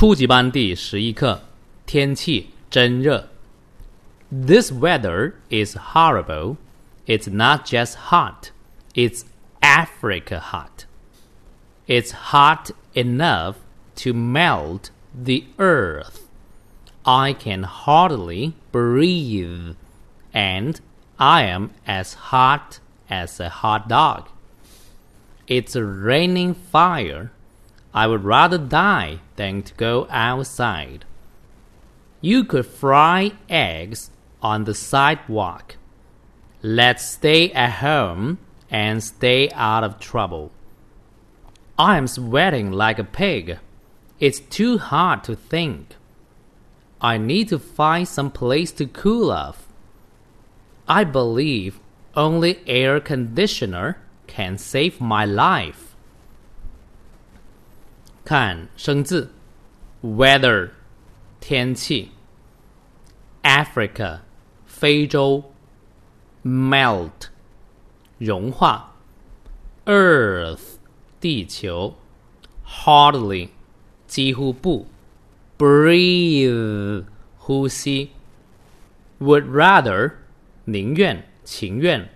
初级班第十一课，天气真热。This weather is horrible. It's not just hot, it's Africa hot. It's hot enough to melt the earth. I can hardly breathe, and I am as hot as a hot dog. It's raining fire. I would rather die than to go outside. You could fry eggs on the sidewalk. Let's stay at home and stay out of trouble. I'm sweating like a pig. It's too hard to think. I need to find some place to cool off. I believe only air conditioner can save my life. 看生字，weather 天气，Africa 非洲，melt 融化，Earth 地球，hardly 几乎不，breathe 呼吸，would rather 宁愿情愿，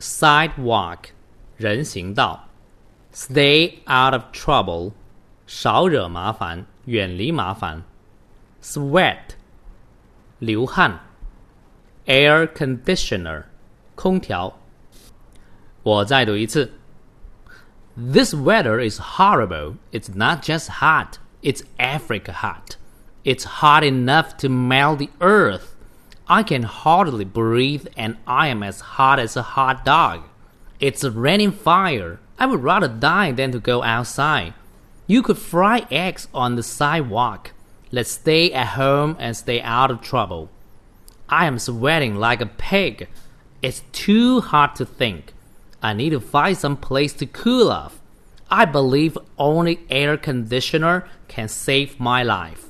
sidewalk 人行道，stay out of trouble 少惹麻烦，远离麻烦。Sweat 流汗，air conditioner 空调。我再读一次。This weather is horrible. It's not just hot, it's Africa hot. It's hot enough to melt the earth. I can hardly breathe and I am as hot as a hot dog. It's raining fire. I would rather die than to go outside. You could fry eggs on the sidewalk. Let's stay at home and stay out of trouble. I am sweating like a pig. It's too hot to think. I need to find some place to cool off. I believe only air conditioner can save my life.